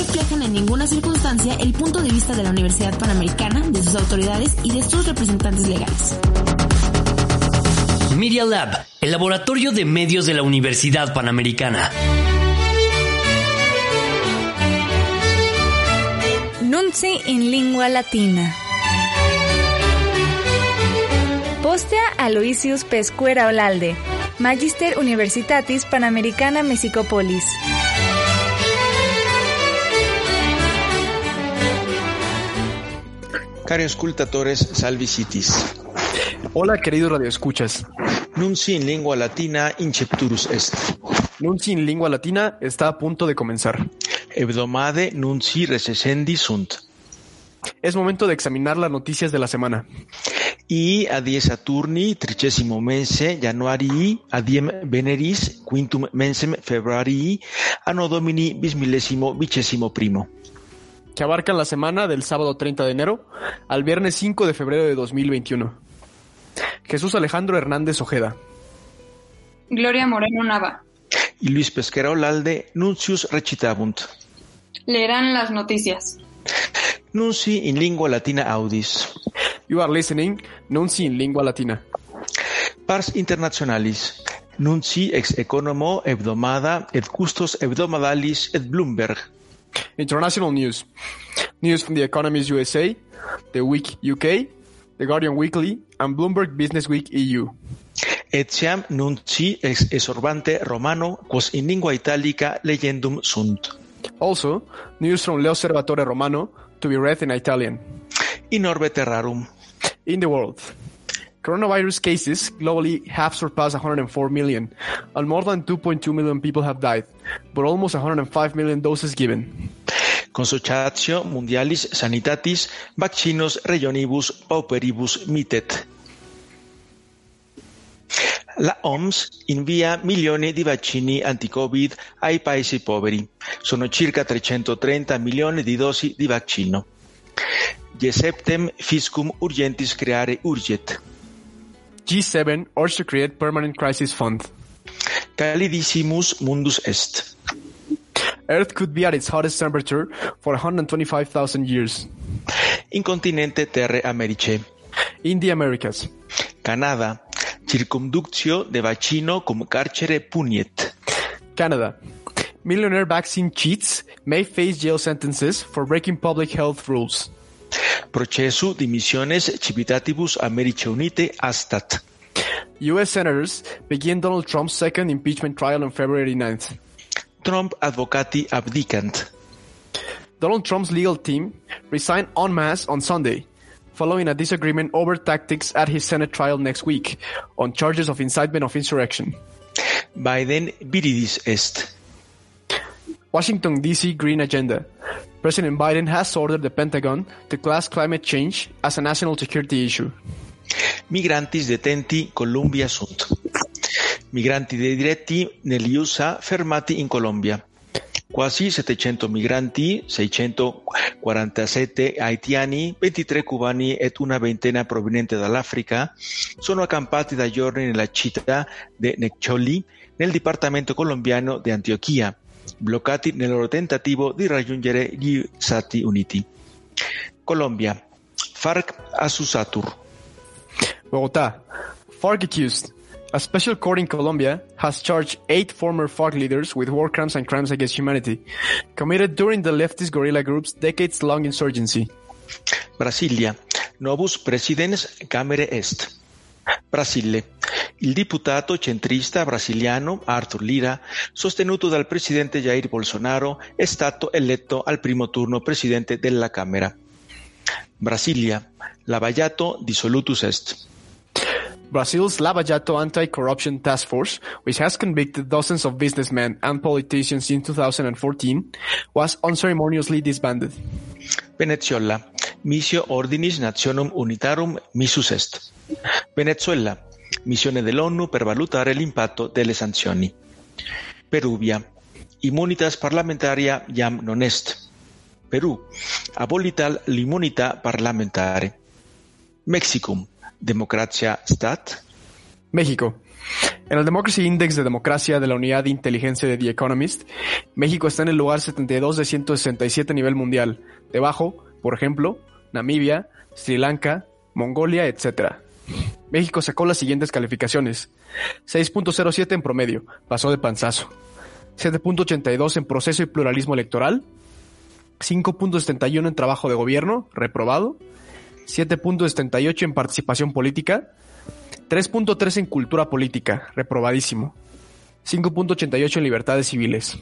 Reflejan en ninguna circunstancia el punto de vista de la Universidad Panamericana, de sus autoridades y de sus representantes legales. Media Lab, el laboratorio de medios de la Universidad Panamericana. Nunci in lingua latina. Postea Aloysius Pescuera Olalde, Magister Universitatis Panamericana Mexicopolis. Cari ascultatores, salvi citis. Hola, queridos radioescuchas. Nunci in lingua latina incepturus est. Nunci in lingua latina está a punto de comenzar. Hebdomade nunci recessendi sunt. Es momento de examinar las noticias de la semana. I adie Saturni tricesimo mense Januarii adiem Veneris quintum mensem Februarii anno Domini bismillesimo vicesimo primo. Que abarcan la semana del sábado 30 de enero al viernes 5 de febrero de 2021. Jesús Alejandro Hernández Ojeda. Gloria Moreno Nava. Y Luis Pesquera Olalde nuncius recitabunt. Leerán las noticias. Nunci in lingua latina audis. You are listening Nunci in lingua latina. Pars internationalis. Nunci ex economo hebdomada et custos hebdomadalis et Bloomberg. International news. News from The Economist USA, The Week UK, The Guardian Weekly, and Bloomberg Business Week EU. Etiam nunci ex esorbante romano quos in lingua italica legendum sunt. Also, news from L'Osservatore Romano to be read in Italian. In orbe terrarum. In the world. Coronavirus cases globally have surpassed 104 million, and more than 2.2 million people have died, but almost 105 million doses given. Consociatio Mundialis Sanitatis Vaccinos Regionibus Pauperibus Mitet. La OMS invia milioni di vaccini anti-Covid ai paesi poveri. Sono circa 330 milioni di dosi di vaccino. Geseptem fiscum urgentis creare urget. G7 urged to create permanent crisis fund. Calidissimus mundus est. Earth could be at its hottest temperature for 125,000 years. Incontinente terre Americe. In the Americas. Canada. Circumductio de vaccino cum carcere puniet. Canada. Millionaire vaccine cheats may face jail sentences for breaking public health rules. Procesu dimissiones civitatibus Americe Unite astat. U.S. senators begin Donald Trump's second impeachment trial on February 9th. Trump advocati abdicant. Donald Trump's legal team resigned en masse on Sunday, following a disagreement over tactics at his Senate trial next week on charges of incitement of insurrection. Biden viridis est. Washington, D.C. Green Agenda. President Biden has ordered the Pentagon to class climate change as a national security issue. Migrantis detenti Columbia sunt. Migranti diretti negli USA fermati in Colombia. Quasi 700 migranti, 647 haitiani, 23 cubani e una ventena proveniente dall'Africa sono accampati da giorni nella città di Neccioli, nel dipartimento colombiano di Antiochia, bloccati nel loro tentativo di raggiungere gli Stati Uniti. Colombia. FARC Asusatur. Bogotá. FARC accused. A special court in Colombia has charged eight former FARC leaders with war crimes and crimes against humanity, committed during the leftist guerrilla group's decades-long insurgency. Brasilia. Novus presidens camere est. Brasile. Il diputato centrista brasiliano Arthur Lira, sostenuto dal presidente Jair Bolsonaro, è stato eletto al primo turno presidente della Camera. Brasilia. Lavallato dissolutus est. Brazil's Lava Jato Anti-Corruption Task Force, which has convicted dozens of businessmen and politicians in 2014, was unceremoniously disbanded. Venezuela. Missio Ordinis Nationum Unitarum missus est. Venezuela. Missione dell'ONU per valutare l'impatto delle sanzioni. Peruvia. Immunitas parlamentaria jam non est. Perú. Abolital l'immunità parlamentare. Mexicum. Democracia Stat. México. En el Democracy Index de Democracia de la Unidad de Inteligencia de The Economist, México está en el lugar 72 de 167 a nivel mundial, debajo, por ejemplo, Namibia, Sri Lanka, Mongolia, etc. México sacó las siguientes calificaciones. 6.07 en promedio, pasó de panzazo. 7.82 en proceso y pluralismo electoral. 5.71 en trabajo de gobierno, reprobado. 7.78 en participación política. 3.3 en cultura política, reprobadísimo. 5.88 en libertades civiles.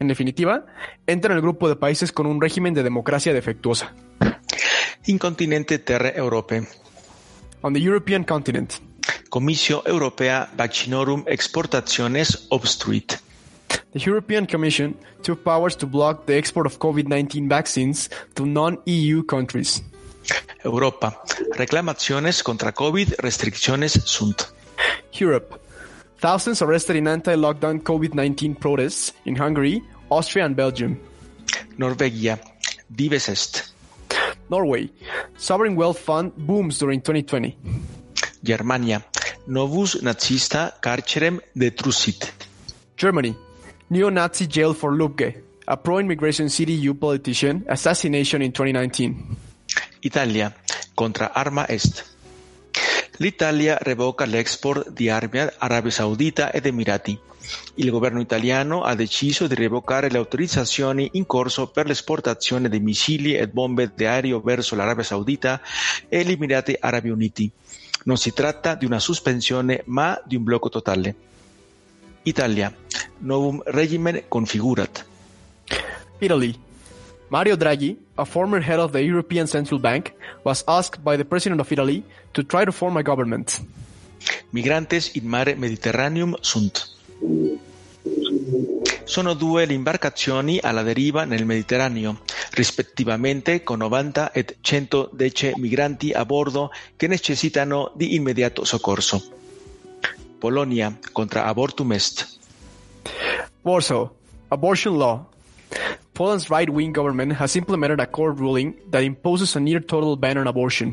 En definitiva, entra en el grupo de países con un régimen de democracia defectuosa. Incontinente terre Europe. On the European continent, Comissio Europea Vaccinorum Exportationes Obstruit. the European Commission took powers to block the export of COVID-19 vaccines to non-EU countries. Europa. Reclamaciones contra COVID restricciones sunt. Europe. Thousands arrested in anti-lockdown COVID-19 protests in Hungary, Austria and Belgium. Norvegia. Dives est. Norway. Sovereign wealth fund booms during 2020. Germania. Novus nazista carcerem detrusit. Germany. Neo-Nazi jail for Lubge, a pro-immigration CDU politician, assassination in 2019. Italia. Contra arma est. L'Italia revoca l'export di armi ad Arabia Saudita ed Emirati. Il governo italiano ha deciso di revocare le autorizzazioni in corso per l'esportazione di missili e bombe d'aereo verso l'Arabia Saudita e gli Emirati Arabi Uniti. Non si tratta di una sospensione ma di un blocco totale. Italia. Novum regimen configurat. Italy. Mario Draghi, a former head of the European Central Bank, was asked by the President of Italy to try to form a government. Migrantes in mare Mediterraneum sunt. Sono due le imbarcazioni alla deriva nel Mediterraneo, rispettivamente con 90 e 110 migranti a bordo che necessitano di immediato soccorso. Polonia contra abortum est. Warsaw. Abortion law. Poland's right-wing government has implemented a court ruling that imposes a near-total ban on abortion.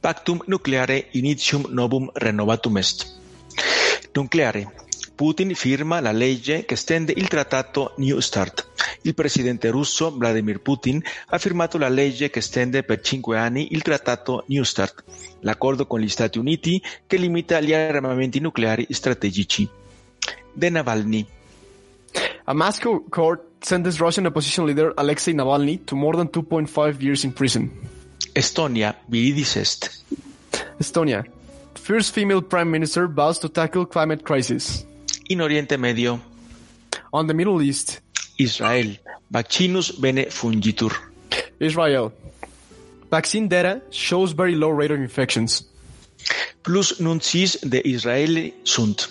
Pactum nucleare initium novum renovatum est. Nucleare. Putin firma la legge che estende il trattato New START. Il presidente russo Vladimir Putin ha firmato la legge che estende per cinque anni il trattato New START, l'accordo con gli Stati Uniti che limita gli armamenti nucleari strategici. De Navalny. A Moscow court sentenced Russian opposition leader Alexei Navalny to more than 2.5 years in prison. Estonia. viidisest. Estonia. First female prime minister vows to tackle climate crisis. In Oriente Medio. On the Middle East, Israel. Vaccinus bene fungitur. Israel. Vaccine data shows very low rate of infections. Plus nuncis de Israele sunt.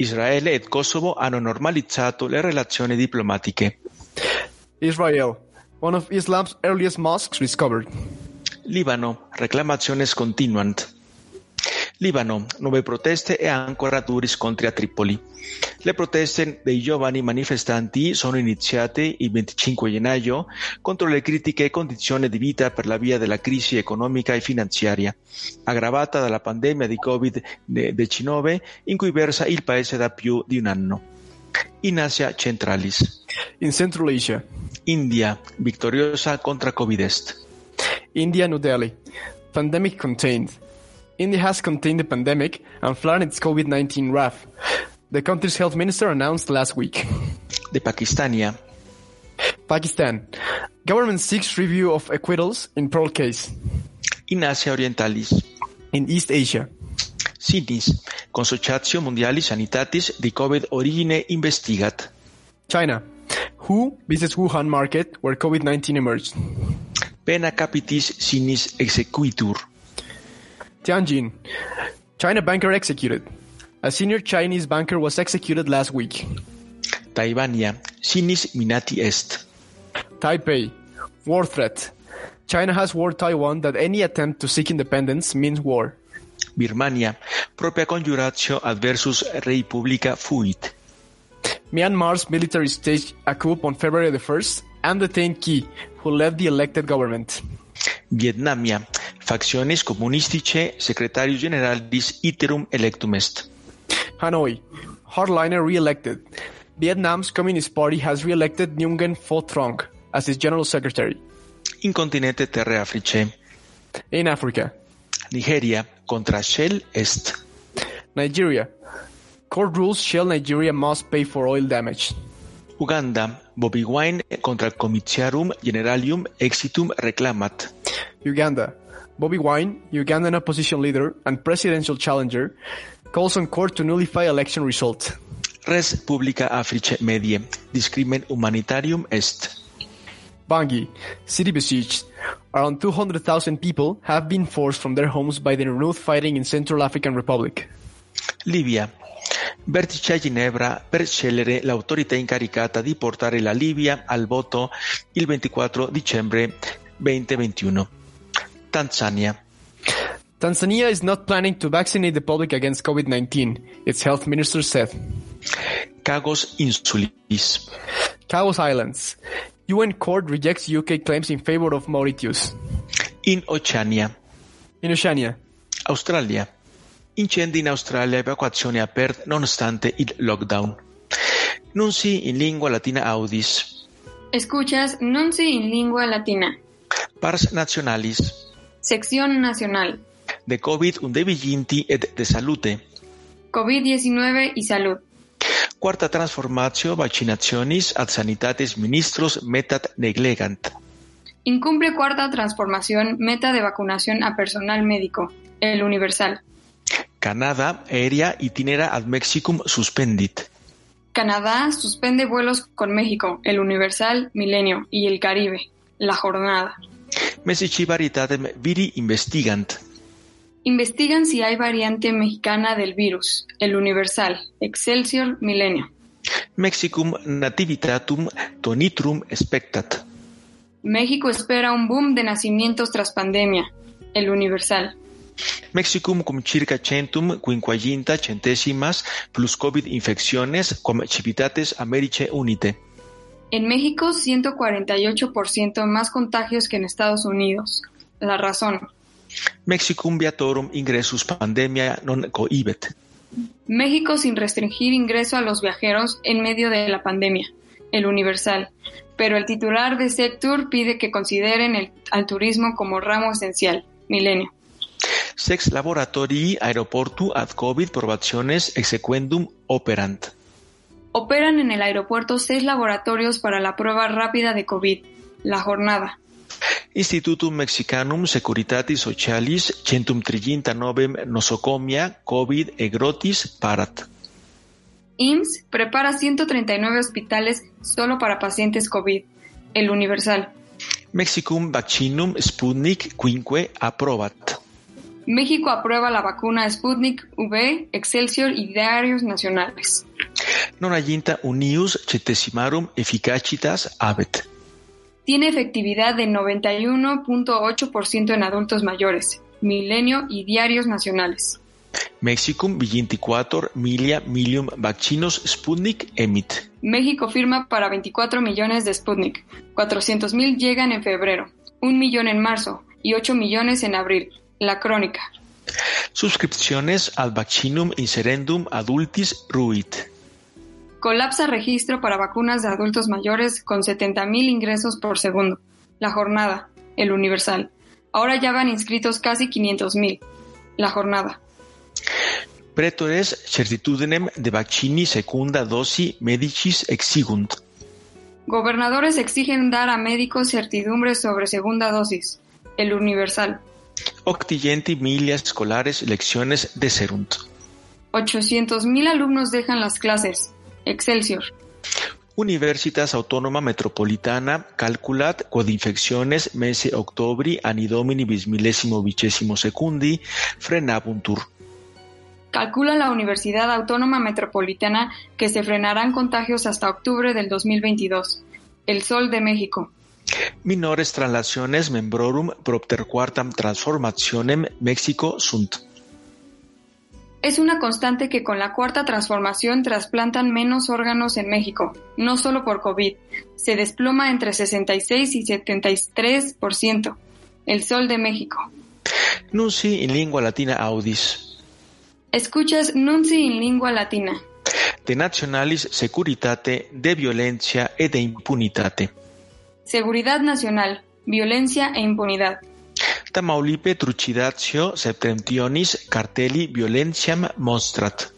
Israele et Kosovo hanno normalizzato le relazioni diplomatiche. Israel. One of Islam's earliest mosques discovered. Libano. Reclamaciones continuant. Libano. Nuove proteste e ancora duri scontri a Tripoli. Le proteste dei giovani manifestanti sono iniziate il 25 gennaio contro le critiche condizioni di vita per la via della crisi economica e finanziaria, aggravata dalla pandemia di Covid-19 in cui versa il paese da più di un anno. In Asia Centralis. In Central Asia, India, vittoriosa contra Covid-est. India, New Delhi. Pandemic contained. India has contained the pandemic and flattened its COVID-19 wrath. The country's health minister announced last week. The Pakistania. Pakistan. Government seeks review of acquittals in Pearl case. in Asia Orientalis. In East Asia. Sinis, Consociatio Mondialis Sanitatis de COVID origine investigat. China. WHO visits Wuhan market where COVID-19 emerged. Pena capitis sinis exequitur. Tianjin. China banker executed. A senior Chinese banker was executed last week. Taibania, sinis minati est. Taipei. War threat. China has warned Taiwan that any attempt to seek independence means war. Birmania, propria conjuratio adversus rei publica fuit. Myanmar's military staged a coup on February the 1st and detained Kyi, who led the elected government. Vietnamia, factiones communistice secretarius generalis iterum electum est. Hanoi. Hardliner re-elected. Vietnam's Communist Party has re-elected Nguyen Pho Trong as its general secretary. In continente terre Africae. In Africa. Nigeria, contra Shell est. Nigeria. Court rules Shell Nigeria must pay for oil damage. Uganda, Bobby Wine contra Comitiarum Generalium Exitum reclamat. Uganda. Bobby Wine, Ugandan opposition leader and presidential challenger, calls on court to nullify election result. Res Publica Africae Medie, discrimen humanitarium est. Bangui, city besieged. Around 200,000 people have been forced from their homes by the renewed fighting in Central African Republic. Libia. Vertice a Ginevra per scegliere l'autorità incaricata di portare la Libia al voto il 24 dicembre 2021. Tanzania. Tanzania is not planning to vaccinate the public against COVID-19, its health minister said. Cagos Insulis. Cagos Islands. UN court rejects UK claims in favor of Mauritius. In Oceania. In Oceania. Australia. Incendi in Australia, evacuazioni aperte nonostante il lockdown. Nunci in lingua latina audis. Escuchas Nunci in lingua latina. Pars nationalis. Sección nacional. De COVID undeviginti et de salute. COVID-19 y salud. Quarta transformatio vaccinationis ad sanitates ministros metat neglegant. Incumple cuarta transformación meta de vacunación a personal médico. El universal. Canadá aérea itinera ad Mexicum suspendit. Canadá suspende vuelos con México, el Universal, Milenio y el Caribe. La jornada. Messici varitatem viri investigant. Investigan si hay variante mexicana del virus. El Universal, Excelsior, Milenio. Mexicum nativitatum tonitrum expectat. México espera un boom de nacimientos tras pandemia. El Universal. Mexicum cum circa centum quinquaginta centesimas plus COVID infecciones cum civitates Americe unite. En México, 148% más contagios que en Estados Unidos. La razón. Mexicum viatorum ingressus pandemia non cohibet. México sin restringir ingreso a los viajeros en medio de la pandemia. El Universal. Pero el titular de Sectur pide que consideren el, al turismo como ramo esencial. Milenio. Sex laboratorii aeroportu ad COVID probationes exequendum operant. Operan en el aeropuerto seis laboratorios para la prueba rápida de COVID. La jornada. Institutum Mexicanum Securitatis Socialis centum triginta novem nosocomia COVID egrotis parat. IMSS prepara 139 hospitales solo para pacientes COVID. El Universal. Mexicum vaccinum Sputnik quinque approbat. México aprueba la vacuna Sputnik V, Excelsior y diarios nacionales. Non aginta unius centesimarum efficacitas habet. Tiene efectividad de 91.8% en adultos mayores, Milenio y diarios nacionales. Mexicum vigintiquator milia milium vaccinos Sputnik emit. México firma para 24 millones de Sputnik. 400 mil llegan en febrero, un millón en marzo y 8 millones en abril. La crónica. Suscripciones al vaccinum inserendum adultis ruit. Colapsa registro para vacunas de adultos mayores con 70 mil ingresos por segundo. La jornada. El Universal. Ahora ya van inscritos casi 500 mil. La jornada. Pretores certitudinem de vaccini secunda dosi medicis exigunt. Gobernadores exigen dar a médicos certidumbre sobre segunda dosis. El Universal. Octigenti milia escolares lecciones de serunt. 800.000 alumnos dejan las clases. Excelsior. Universitas Autónoma Metropolitana calculat quod infecciones mese octobri anni domini bismillesimo vicesimo secundi frenabuntur. Calcula la Universidad Autónoma Metropolitana que se frenarán contagios hasta octubre del 2022. El Sol de México. Minores translaciones membrorum propter quartam transformationem Mexico sunt. Es una constante que con la cuarta transformación trasplantan menos órganos en México, no solo por COVID. Se desploma entre 66 y 73%. El Sol de México. Nunci in lingua latina audis. Escuchas Nunci in lingua latina. De nationalis securitate, de violencia e de impunitate. Seguridad nacional, violencia e impunidad. Tamaulipe trucidatio septentionis cartelli violentiam monstrat.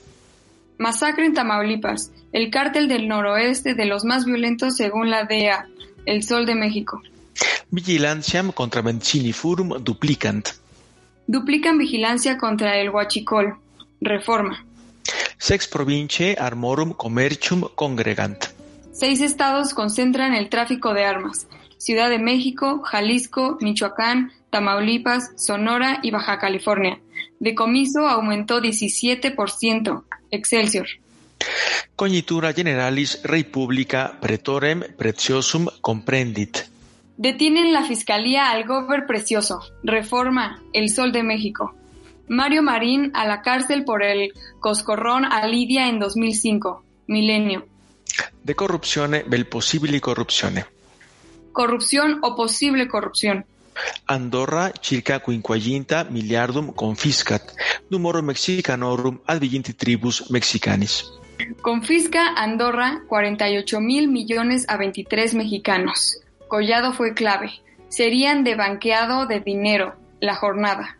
Masacre en Tamaulipas, el cártel del noroeste de los más violentos según la DEA, el Sol de México. Vigilantiam contra furum duplicant. Duplican vigilancia contra el huachicol. Reforma. Sex province armorum commercium congregant. Seis estados concentran el tráfico de armas. Ciudad de México, Jalisco, Michoacán, Tamaulipas, Sonora y Baja California. Decomiso aumentó 17%. Excelsior. Cognitura generalis republica pretorem preciosum comprendit. Detienen la Fiscalía al gober precioso. Reforma. El Sol de México. Mario Marín a la cárcel por el coscorrón a Lidia en 2005. Milenio. De corrupzione vel possibili corrupzione. Corrupción o posible corrupción. Andorra circa miliardum confiscat, numero mexicanorum ad viginti tribus mexicanis. Confisca Andorra 48 mil millones a 23 mexicanos. Collado fue clave. Serían de banqueado de dinero. La jornada.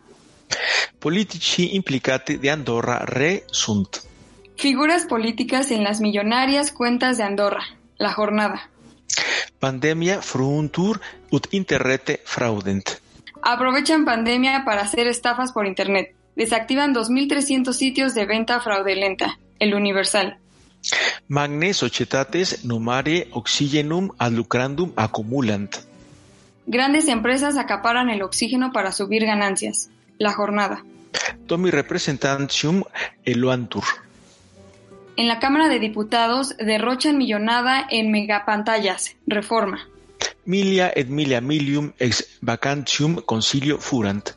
Politici implicati de Andorra re sunt. Figuras políticas en las millonarias cuentas de Andorra. La jornada. Pandemia fruuntur ut interrete fraudent. Aprovechan pandemia para hacer estafas por internet. Desactivan 2.300 sitios de venta fraudulenta. El Universal. Magne societates numare oxygenum ad lucrandum accumulant. Grandes empresas acaparan el oxígeno para subir ganancias. La jornada. Tomi representantium eloantur. En la Cámara de Diputados derrochan millonada en megapantallas. Reforma. Milia et milia milium ex vacantium concilio furant.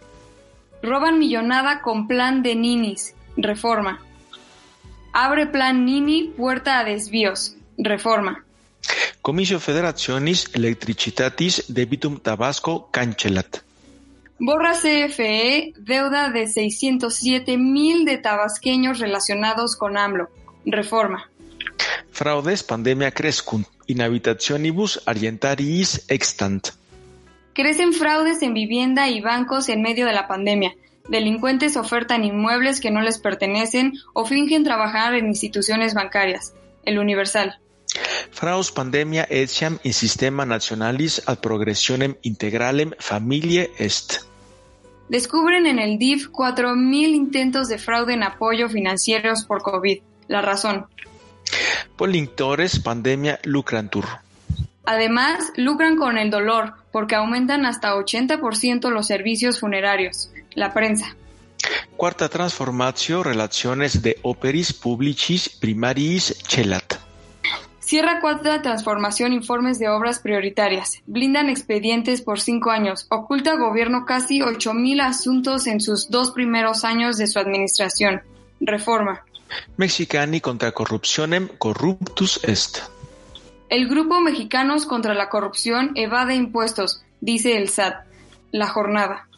Roban millonada con plan de ninis. Reforma. Abre plan Nini puerta a desvíos. Reforma. Comisio Federationis Electricitatis debitum Tabasco cancelat. Borra CFE deuda de 607 mil de tabasqueños relacionados con AMLO. Reforma. Fraudes pandemia crescunt, inhabitationibus argentariis extant. Crecen fraudes en vivienda y bancos en medio de la pandemia. Delincuentes ofertan inmuebles que no les pertenecen o fingen trabajar en instituciones bancarias. El Universal. Fraus pandemia etiam in sistema nationalis ad progressionem integralem familie est. Descubren en el DIF 4.000 intentos de fraude en apoyo financieros por COVID. La razón. Polinctores pandemia lucrantur. Además, lucran con el dolor porque aumentan hasta 80% los servicios funerarios. La prensa. Cuarta transformatio relaciones de operis publicis primariis celat. Cierra cuarta transformación informes de obras prioritarias. Blindan expedientes por cinco años. Oculta gobierno casi 8.000 asuntos en sus dos primeros años de su administración. Reforma. Mexicani contra corruptionem corruptus est. El grupo Mexicanos contra la corrupción evade impuestos, dice el SAT. La jornada.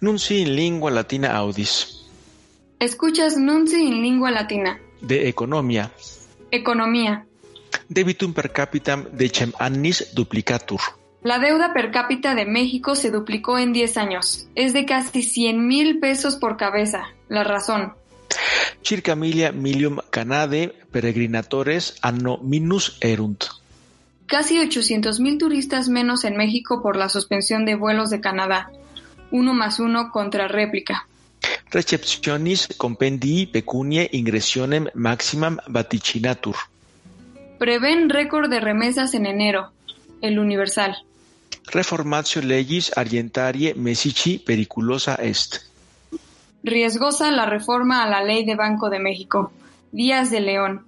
Nunci in lingua latina audis. Escuchas Nunci in lingua latina. De economia. Economía. Debitum per capitam decem annis duplicatur. La deuda per cápita de México se duplicó en 10 años. Es de casi 100 mil pesos por cabeza. La razón. Circa milia milium canade peregrinatores anno minus erunt. Casi 800 mil turistas menos en México por la suspensión de vuelos de Canadá. uno más uno contra réplica. Receptionis compendii pecuniae ingressionem maximam vaticinatur. Prevén récord de remesas en enero. El Universal. Reformatio legis argentarie mesici periculosa est. Riesgosa la reforma a la ley de Banco de México. Díaz de León.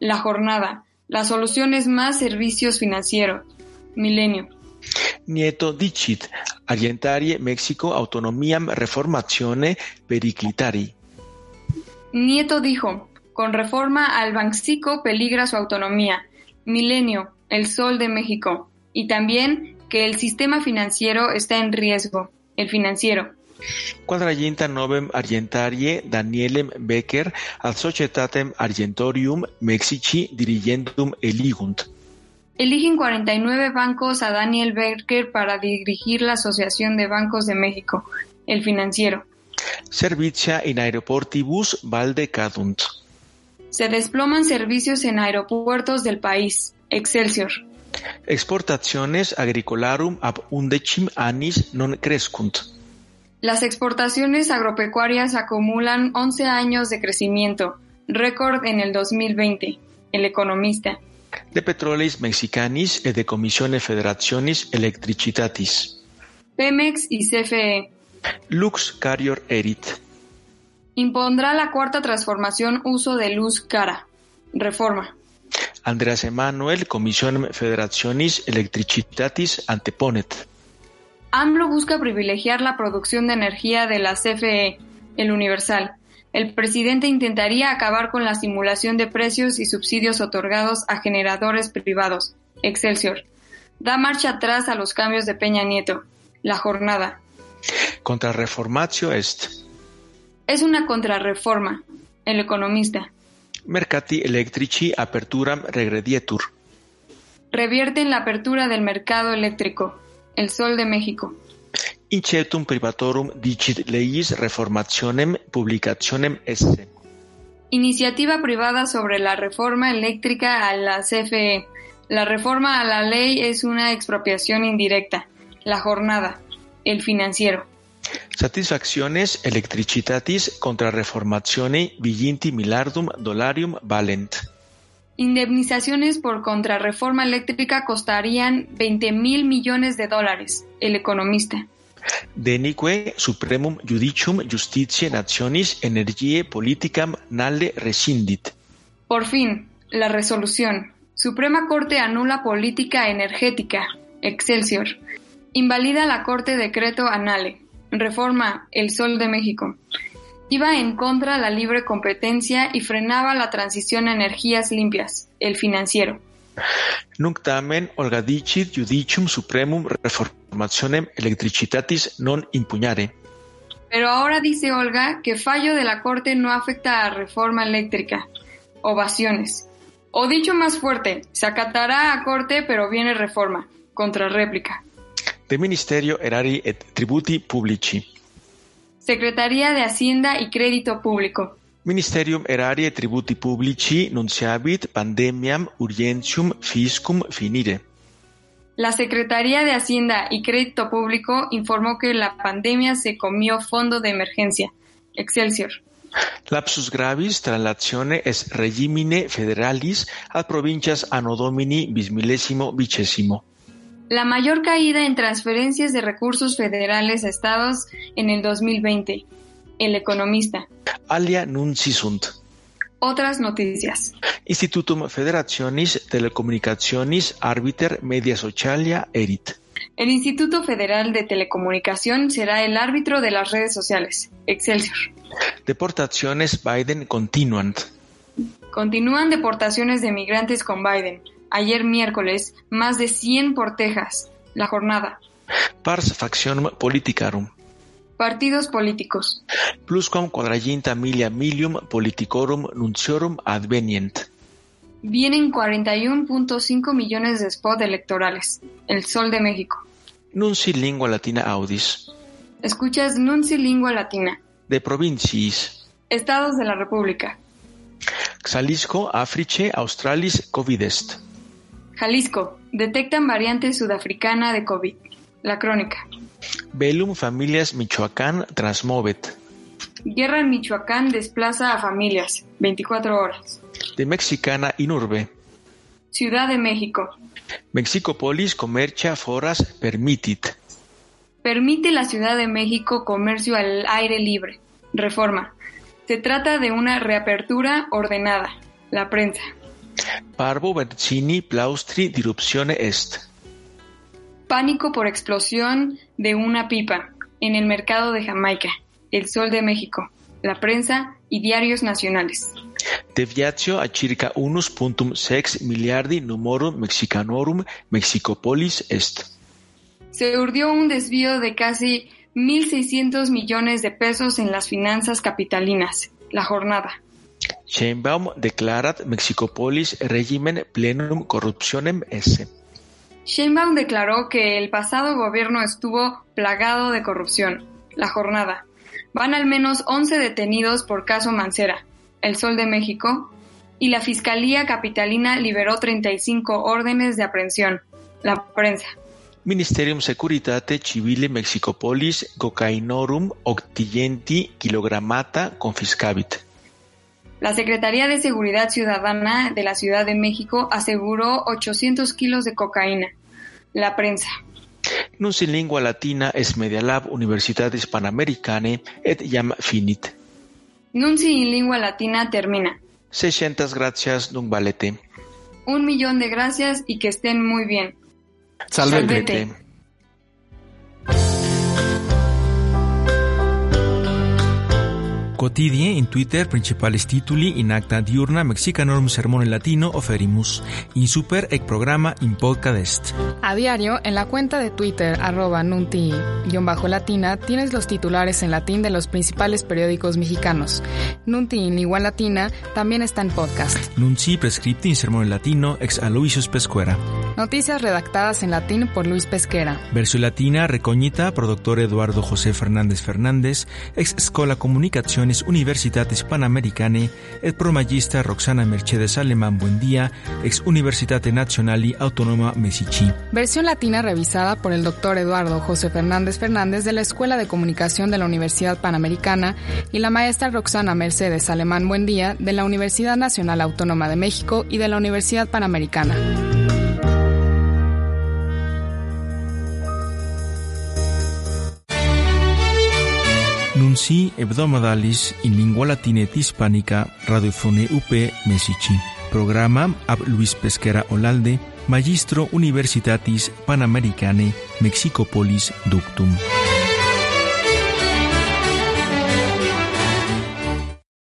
La jornada. La solución es más servicios financieros. Milenio. Nieto dicit argentarie Mexico autonomiam reformatione periclitari. Nieto dijo, con reforma al Banxico peligra su autonomía. Milenio, el sol de México. Y también que el sistema financiero está en riesgo. El financiero. Quadraginta novem argentarie Danielem Becker ad societatem argentorium Mexici dirigendum eligunt. Eligen 49 bancos a Daniel Becker para dirigir la Asociación de Bancos de México, el financiero. Servitia in aeroportibus valde cadunt. Se desploman servicios en aeropuertos del país. Excelsior. Exportationes agricolarum ab undecim annis non crescunt. Las exportaciones agropecuarias acumulan 11 años de crecimiento, récord en el 2020. El economista. De petroleis mexicanis e de Commissione Federationis Electricitatis. Pemex y CFE. Lux carior erit. Impondrá la cuarta transformación uso de luz cara. Reforma. Andreas Emanuel Commissionem Federationis Electricitatis anteponet. AMLO busca privilegiar la producción de energía de la CFE, el Universal. El presidente intentaría acabar con la simulación de precios y subsidios otorgados a generadores privados. Excelsior. Da marcha atrás a los cambios de Peña Nieto. La jornada. Contrarreformatio est. Es una contrarreforma. El economista. Mercati electrici aperturam regredietur. Revierten la apertura del mercado eléctrico. El Sol de México. Incetum privatorum dicit leis reformationem publicationem esse. Iniciativa privada sobre la reforma eléctrica a la CFE. La reforma a la ley es una expropiación indirecta. La jornada. El financiero. Satisfacciones electricitatis contra reformatione viginti milardum dollarium valent. Indemnizaciones por contrarreforma eléctrica costarían 20 mil millones de dólares. El economista. Denique supremum judicium justitiae nationis energiae politicam nalle rescindit. Por fin, la resolución. Suprema Corte anula política energética. Excelsior. Invalida la Corte decreto anale. Reforma El Sol de México. Iba en contra la libre competencia y frenaba la transición a energías limpias. El financiero. Nunc tamen holgadicit judicium supremum reformationem electricitatis non impugnare. Pero ahora dice Olga que fallo de la Corte no afecta a reforma eléctrica. Ovaciones. O dicho más fuerte, se acatará a Corte pero viene reforma. Contrarréplica. De Ministerio Erari et Tributi Publici. Secretaría de Hacienda y Crédito Público. Ministerium Erari et Tributi Publici nunciabit pandemiam urgentium fiscum finire. La Secretaría de Hacienda y Crédito Público informó que la pandemia se comió fondo de emergencia. Excelsior. Lapsus gravis translatione es regimine federalis ad provincias anno domini bismillesimo vicesimo. La mayor caída en transferencias de recursos federales a estados en el 2020. El economista. Alia sunt. Otras noticias. Institutum Federationis Telecomunicationis Arbiter Media Socialia Erit. El Instituto Federal de Telecomunicación será el árbitro de las redes sociales. Excelsior. Deportaciones Biden continuant. Continúan deportaciones de migrantes con Biden. Ayer miércoles, más de 100 por Texas. La jornada. Pars factionum politicarum. Partidos políticos. Plusquam quadraginta milia milium politicorum nunciorum advenient. Vienen 41.5 millones de spot electorales. El Sol de México. Nunci lingua latina audis. Escuchas Nunci Lingua Latina. De provinciis. Estados de la República. Xalisco, Africe, Australis, Covid est. Jalisco. Detectan variante sudafricana de COVID. La crónica. Velum Familias Michoacán Transmovet. Guerra en Michoacán desplaza a familias. 24 horas. De Mexicana Inurbe. Ciudad de México. Mexicopolis Comercia Foras Permitit. Permite la Ciudad de México comercio al aire libre. Reforma. Se trata de una reapertura ordenada. La prensa. Parvo Vercini Plaustri Dirupzione Est. Pánico por explosión de una pipa en el mercado de Jamaica. El Sol de México. La prensa y diarios nacionales. Deviatio a circa 1.6 miliardi numorum mexicanorum Mexicopolis est. Se urdió un desvío de casi 1.600 millones de pesos en las finanzas capitalinas. La jornada. Sheinbaum declarat Mexicopolis regimen plenum corruptionem esse. Sheinbaum declaró que el pasado gobierno estuvo plagado de corrupción. La jornada. Van al menos 11 detenidos por caso Mancera, El Sol de México, y la Fiscalía Capitalina liberó 35 órdenes de aprehensión. La prensa. Ministerium Securitate Civile Mexicopolis cocainorum octigenti kilogramata confiscabit. La Secretaría de Seguridad Ciudadana de la Ciudad de México aseguró 800 kilos de cocaína. La prensa. Nunc in lingua latina es Media Lab Universitatis Panamericane et jam finit. Nunci in lingua latina termina. 600 gracias, nunc valete. Un millón de gracias y que estén muy bien. Salvete. Salvete. Quotidie in Twitter principales tituli in acta diurna mexicanorum sermone latino oferimus, in super ec programa in podcast. A diario, en la cuenta de Twitter, arroba nunti-latina, tienes los titulares en latín de los principales periódicos mexicanos. Nunti en lengua latina también está en podcast. Nunci prescripti in sermone latino ex Aloysius Pescuera. Noticias redactadas en latín por Luis Pesquera. Versión latina recognita pro doctor Eduardo José Fernández Fernández, ex Scola Universitatis Panamericane, et pro magista Roxana Mercedes Alemán Buendía, ex Universitate Nazionali Autonoma Mesici. Versión latina revisada por el doctor Eduardo José Fernández Fernández de la Escuela de Comunicación de la Universidad Panamericana y la maestra Roxana Mercedes Alemán Buendía de la Universidad Nacional Autónoma de México y de la Universidad Panamericana. Nunci hebdomadalis in lingua latina et hispanica radiofone UP Mesici. Programa ab Luis Pesquera Olalde, Magistro Universitatis Panamericane Mexicopolis Ductum.